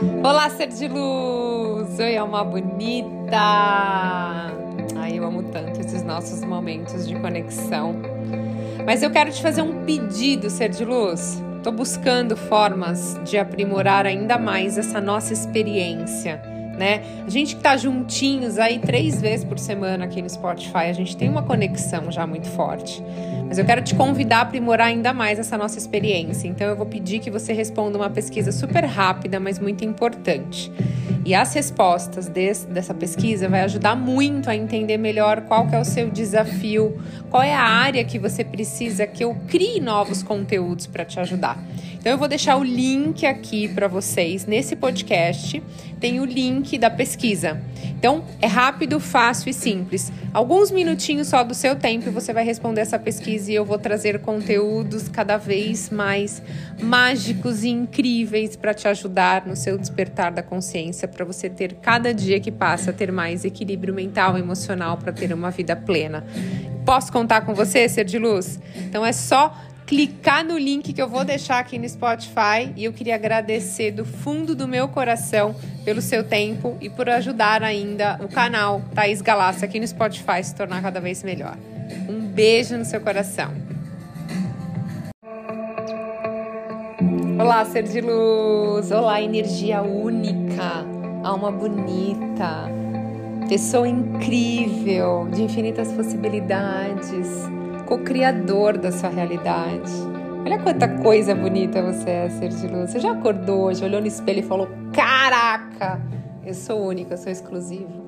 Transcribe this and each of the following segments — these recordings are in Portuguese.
Olá, ser de luz! Oi, alma bonita! Ai, eu amo tanto esses nossos momentos de conexão. Mas eu quero te fazer um pedido, ser de luz. Estou buscando formas de aprimorar ainda mais essa nossa experiência né? A gente que tá juntinhos aí três vezes por semana aqui no Spotify, a gente tem uma conexão já muito forte. Mas eu quero te convidar a aprimorar ainda mais essa nossa experiência. Então eu vou pedir que você responda uma pesquisa super rápida, mas muito importante. E as respostas desse, dessa pesquisa vai ajudar muito a entender melhor qual que é o seu desafio, qual é a área que você precisa que eu crie novos conteúdos para te ajudar. Então eu vou deixar o link aqui para vocês nesse podcast. Tem o link da pesquisa. Então é rápido, fácil e simples. Alguns minutinhos só do seu tempo você vai responder essa pesquisa e eu vou trazer conteúdos cada vez mais mágicos e incríveis para te ajudar no seu despertar da consciência, para você ter cada dia que passa ter mais equilíbrio mental e emocional para ter uma vida plena. Posso contar com você, ser de luz? Então é só clicar no link que eu vou deixar aqui no Spotify e eu queria agradecer do fundo do meu coração pelo seu tempo e por ajudar ainda o canal Thaís Galácia aqui no Spotify se tornar cada vez melhor. Um beijo no seu coração. Olá, ser de luz! Olá, energia única, alma bonita, pessoa incrível, de infinitas possibilidades co-criador da sua realidade. Olha quanta coisa bonita você é, ser de luz. Você já acordou hoje, olhou no espelho e falou: Caraca, eu sou única, eu sou exclusivo.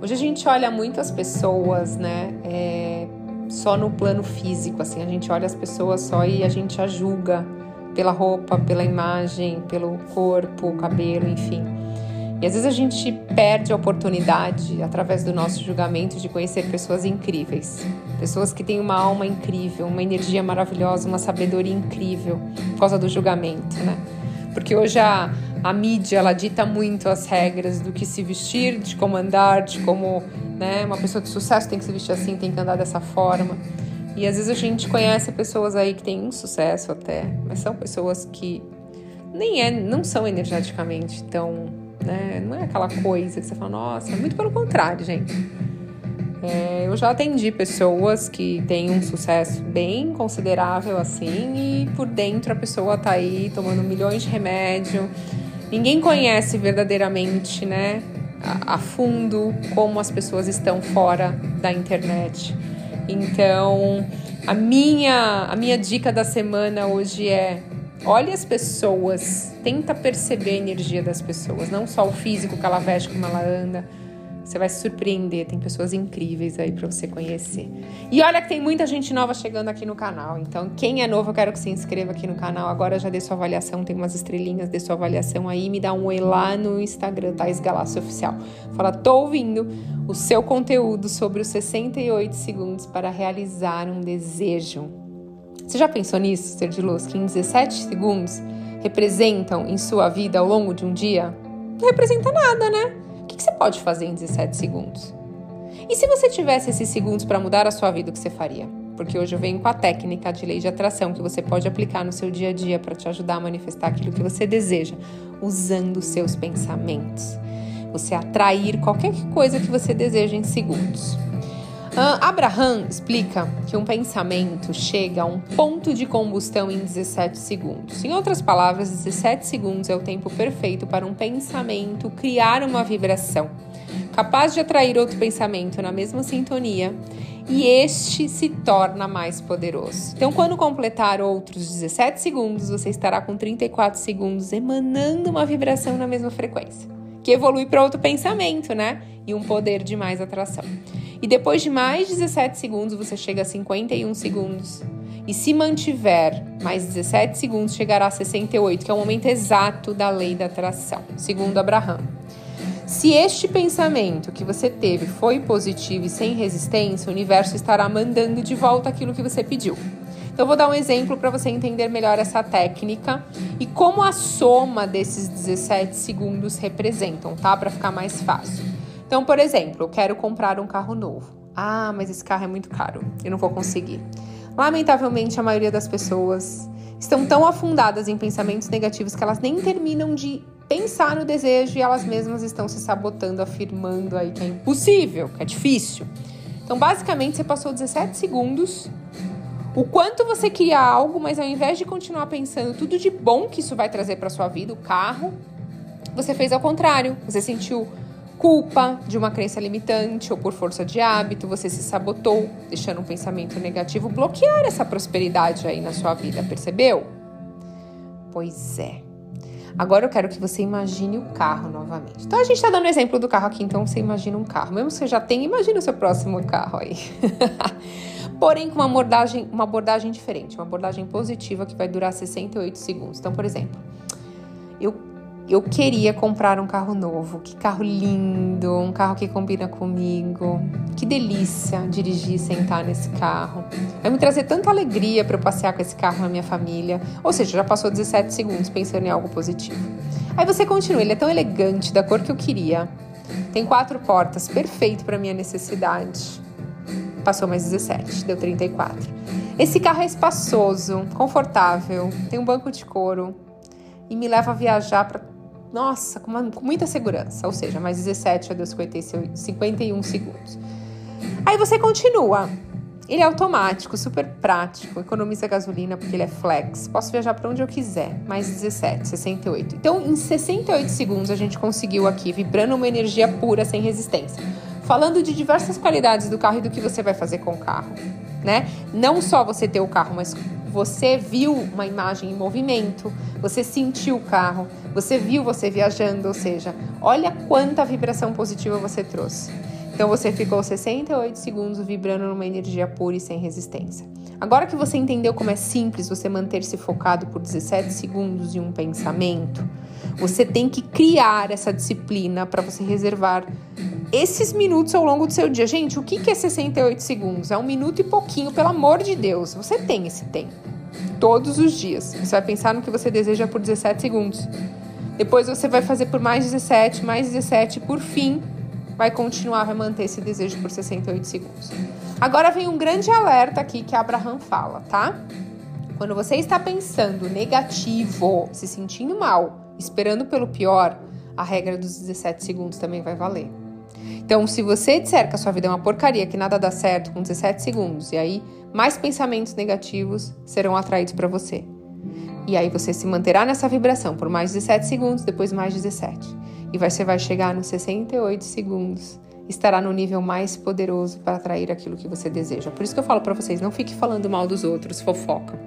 Hoje a gente olha muito as pessoas, né? É, só no plano físico, assim, a gente olha as pessoas só e a gente a julga pela roupa, pela imagem, pelo corpo, cabelo, enfim. E às vezes a gente perde a oportunidade, através do nosso julgamento, de conhecer pessoas incríveis. Pessoas que têm uma alma incrível, uma energia maravilhosa, uma sabedoria incrível, por causa do julgamento, né? Porque hoje a, a mídia, ela dita muito as regras do que se vestir, de como andar, de como né, uma pessoa de sucesso tem que se vestir assim, tem que andar dessa forma. E às vezes a gente conhece pessoas aí que têm um sucesso até, mas são pessoas que nem é, não são energeticamente tão né? Não é aquela coisa que você fala, nossa, muito pelo contrário, gente. É, eu já atendi pessoas que têm um sucesso bem considerável assim e por dentro a pessoa tá aí tomando milhões de remédio. Ninguém conhece verdadeiramente, né, a, a fundo como as pessoas estão fora da internet. Então, a minha a minha dica da semana hoje é Olhe as pessoas, tenta perceber a energia das pessoas, não só o físico que ela veste, como ela anda. Você vai se surpreender, tem pessoas incríveis aí para você conhecer. E olha que tem muita gente nova chegando aqui no canal. Então, quem é novo, eu quero que se inscreva aqui no canal. Agora já dê sua avaliação, tem umas estrelinhas, dê sua avaliação aí, me dá um oi lá no Instagram, Thais Galácio Oficial. Fala, tô ouvindo o seu conteúdo sobre os 68 segundos para realizar um desejo. Você já pensou nisso, ser de luz, que em 17 segundos representam em sua vida ao longo de um dia? Não representa nada, né? O que você pode fazer em 17 segundos? E se você tivesse esses segundos para mudar a sua vida, o que você faria? Porque hoje eu venho com a técnica de lei de atração que você pode aplicar no seu dia a dia para te ajudar a manifestar aquilo que você deseja, usando seus pensamentos. Você atrair qualquer coisa que você deseja em segundos. Abraham explica que um pensamento chega a um ponto de combustão em 17 segundos. Em outras palavras, 17 segundos é o tempo perfeito para um pensamento criar uma vibração, capaz de atrair outro pensamento na mesma sintonia e este se torna mais poderoso. Então, quando completar outros 17 segundos, você estará com 34 segundos emanando uma vibração na mesma frequência, que evolui para outro pensamento, né? E um poder de mais atração. E depois de mais 17 segundos, você chega a 51 segundos. E se mantiver mais 17 segundos, chegará a 68, que é o momento exato da lei da atração, segundo Abraham. Se este pensamento que você teve foi positivo e sem resistência, o universo estará mandando de volta aquilo que você pediu. Então, vou dar um exemplo para você entender melhor essa técnica e como a soma desses 17 segundos representam, tá? Para ficar mais fácil. Então, por exemplo, eu quero comprar um carro novo. Ah, mas esse carro é muito caro, eu não vou conseguir. Lamentavelmente, a maioria das pessoas estão tão afundadas em pensamentos negativos que elas nem terminam de pensar no desejo e elas mesmas estão se sabotando, afirmando aí que é impossível, que é difícil. Então, basicamente, você passou 17 segundos o quanto você queria algo, mas ao invés de continuar pensando tudo de bom que isso vai trazer para sua vida, o carro, você fez ao contrário. Você sentiu culpa de uma crença limitante ou por força de hábito, você se sabotou, deixando um pensamento negativo bloquear essa prosperidade aí na sua vida, percebeu? Pois é. Agora eu quero que você imagine o carro novamente. Então a gente está dando exemplo do carro aqui, então você imagina um carro. Mesmo que você já tenha, imagine o seu próximo carro aí. Porém, com uma abordagem, uma abordagem diferente, uma abordagem positiva que vai durar 68 segundos. Então, por exemplo, eu eu queria comprar um carro novo. Que carro lindo, um carro que combina comigo. Que delícia dirigir e sentar nesse carro. Vai me trazer tanta alegria para eu passear com esse carro na minha família. Ou seja, já passou 17 segundos pensando em algo positivo. Aí você continua, ele é tão elegante, da cor que eu queria. Tem quatro portas, perfeito para minha necessidade. Passou mais 17, deu 34. Esse carro é espaçoso, confortável, tem um banco de couro e me leva a viajar para nossa, com, uma, com, muita segurança. Ou seja, mais 17 já deu 51 segundos. Aí você continua. Ele é automático, super prático, economiza gasolina porque ele é flex. Posso viajar para onde eu quiser. Mais 17, 68. Então, em 68 segundos, a gente conseguiu aqui, vibrando uma energia pura, sem resistência. Falando de diversas qualidades do carro e do que você vai fazer com o carro, né? Não só você ter o carro, mas você viu uma imagem em movimento, você sentiu o carro, você viu você viajando, ou seja, olha quanta vibração positiva você trouxe. Então você ficou 68 segundos vibrando numa energia pura e sem resistência. Agora que você entendeu como é simples você manter-se focado por 17 segundos em um pensamento, você tem que criar essa disciplina para você reservar esses minutos ao longo do seu dia. Gente, o que é 68 segundos? É um minuto e pouquinho, pelo amor de Deus. Você tem esse tempo. Todos os dias. Você vai pensar no que você deseja por 17 segundos. Depois você vai fazer por mais 17, mais 17, por fim, vai continuar, vai manter esse desejo por 68 segundos. Agora vem um grande alerta aqui que Abraham fala, tá? Quando você está pensando negativo, se sentindo mal, esperando pelo pior, a regra dos 17 segundos também vai valer. Então, se você disser que a sua vida é uma porcaria, que nada dá certo com 17 segundos, e aí mais pensamentos negativos serão atraídos para você. E aí você se manterá nessa vibração por mais 17 segundos, depois mais 17. E você vai chegar nos 68 segundos. Estará no nível mais poderoso para atrair aquilo que você deseja. Por isso que eu falo para vocês, não fique falando mal dos outros, fofoca.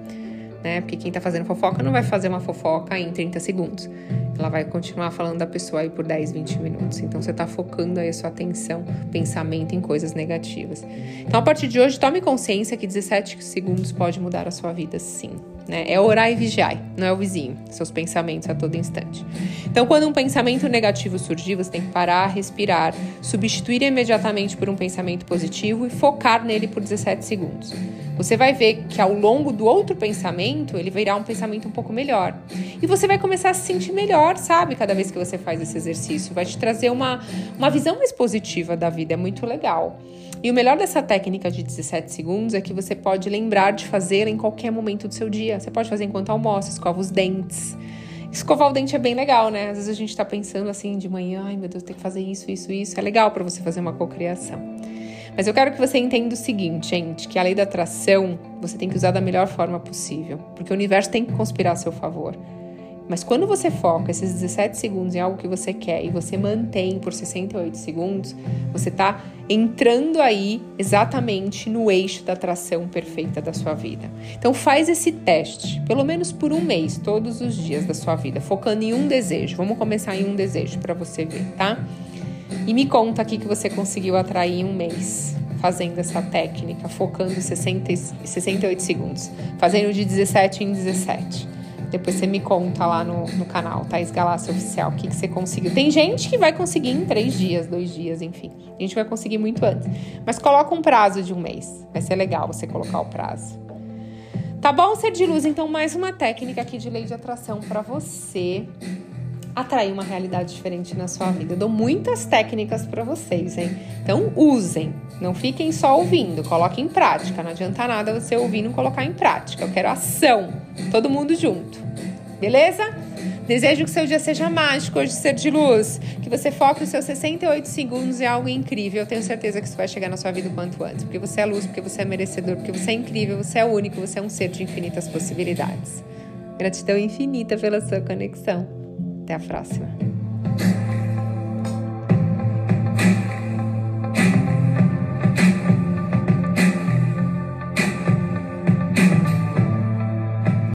Né? Porque quem está fazendo fofoca não vai fazer uma fofoca em 30 segundos. Ela vai continuar falando da pessoa aí por 10, 20 minutos. Então você está focando aí a sua atenção, pensamento em coisas negativas. Então a partir de hoje, tome consciência que 17 segundos pode mudar a sua vida sim. Né? É orar e vigiar, não é o vizinho, seus pensamentos a todo instante. Então, quando um pensamento negativo surgir, você tem que parar, respirar, substituir imediatamente por um pensamento positivo e focar nele por 17 segundos. Você vai ver que ao longo do outro pensamento, ele virá um pensamento um pouco melhor. E você vai começar a se sentir melhor, sabe? Cada vez que você faz esse exercício. Vai te trazer uma, uma visão mais positiva da vida. É muito legal. E o melhor dessa técnica de 17 segundos é que você pode lembrar de fazer em qualquer momento do seu dia. Você pode fazer enquanto almoça, escova os dentes. Escovar o dente é bem legal, né? Às vezes a gente tá pensando assim de manhã, ai meu Deus, tem que fazer isso, isso, isso. É legal para você fazer uma cocriação. Mas eu quero que você entenda o seguinte, gente, que a lei da atração você tem que usar da melhor forma possível, porque o universo tem que conspirar a seu favor. Mas quando você foca esses 17 segundos em algo que você quer e você mantém por 68 segundos, você está entrando aí exatamente no eixo da atração perfeita da sua vida. Então faz esse teste, pelo menos por um mês, todos os dias da sua vida, focando em um desejo. Vamos começar em um desejo para você ver, tá? E me conta aqui que você conseguiu atrair em um mês fazendo essa técnica, focando 60, 68 segundos, fazendo de 17 em 17. Depois você me conta lá no, no canal, Thaís Galácia Oficial, o que, que você conseguiu. Tem gente que vai conseguir em três dias, dois dias, enfim. A gente vai conseguir muito antes. Mas coloca um prazo de um mês. Vai ser legal você colocar o prazo. Tá bom, ser de luz? Então, mais uma técnica aqui de lei de atração para você atrair uma realidade diferente na sua vida. Eu dou muitas técnicas para vocês, hein? Então usem, não fiquem só ouvindo, coloquem em prática. Não adianta nada você ouvir e não colocar em prática. Eu quero ação, todo mundo junto. Beleza? Desejo que seu dia seja mágico, hoje ser de luz. Que você foque os seus 68 segundos em algo incrível. Eu tenho certeza que isso vai chegar na sua vida o quanto antes. Porque você é luz, porque você é merecedor, porque você é incrível, você é único, você é um ser de infinitas possibilidades. Gratidão infinita pela sua conexão. Até a próxima.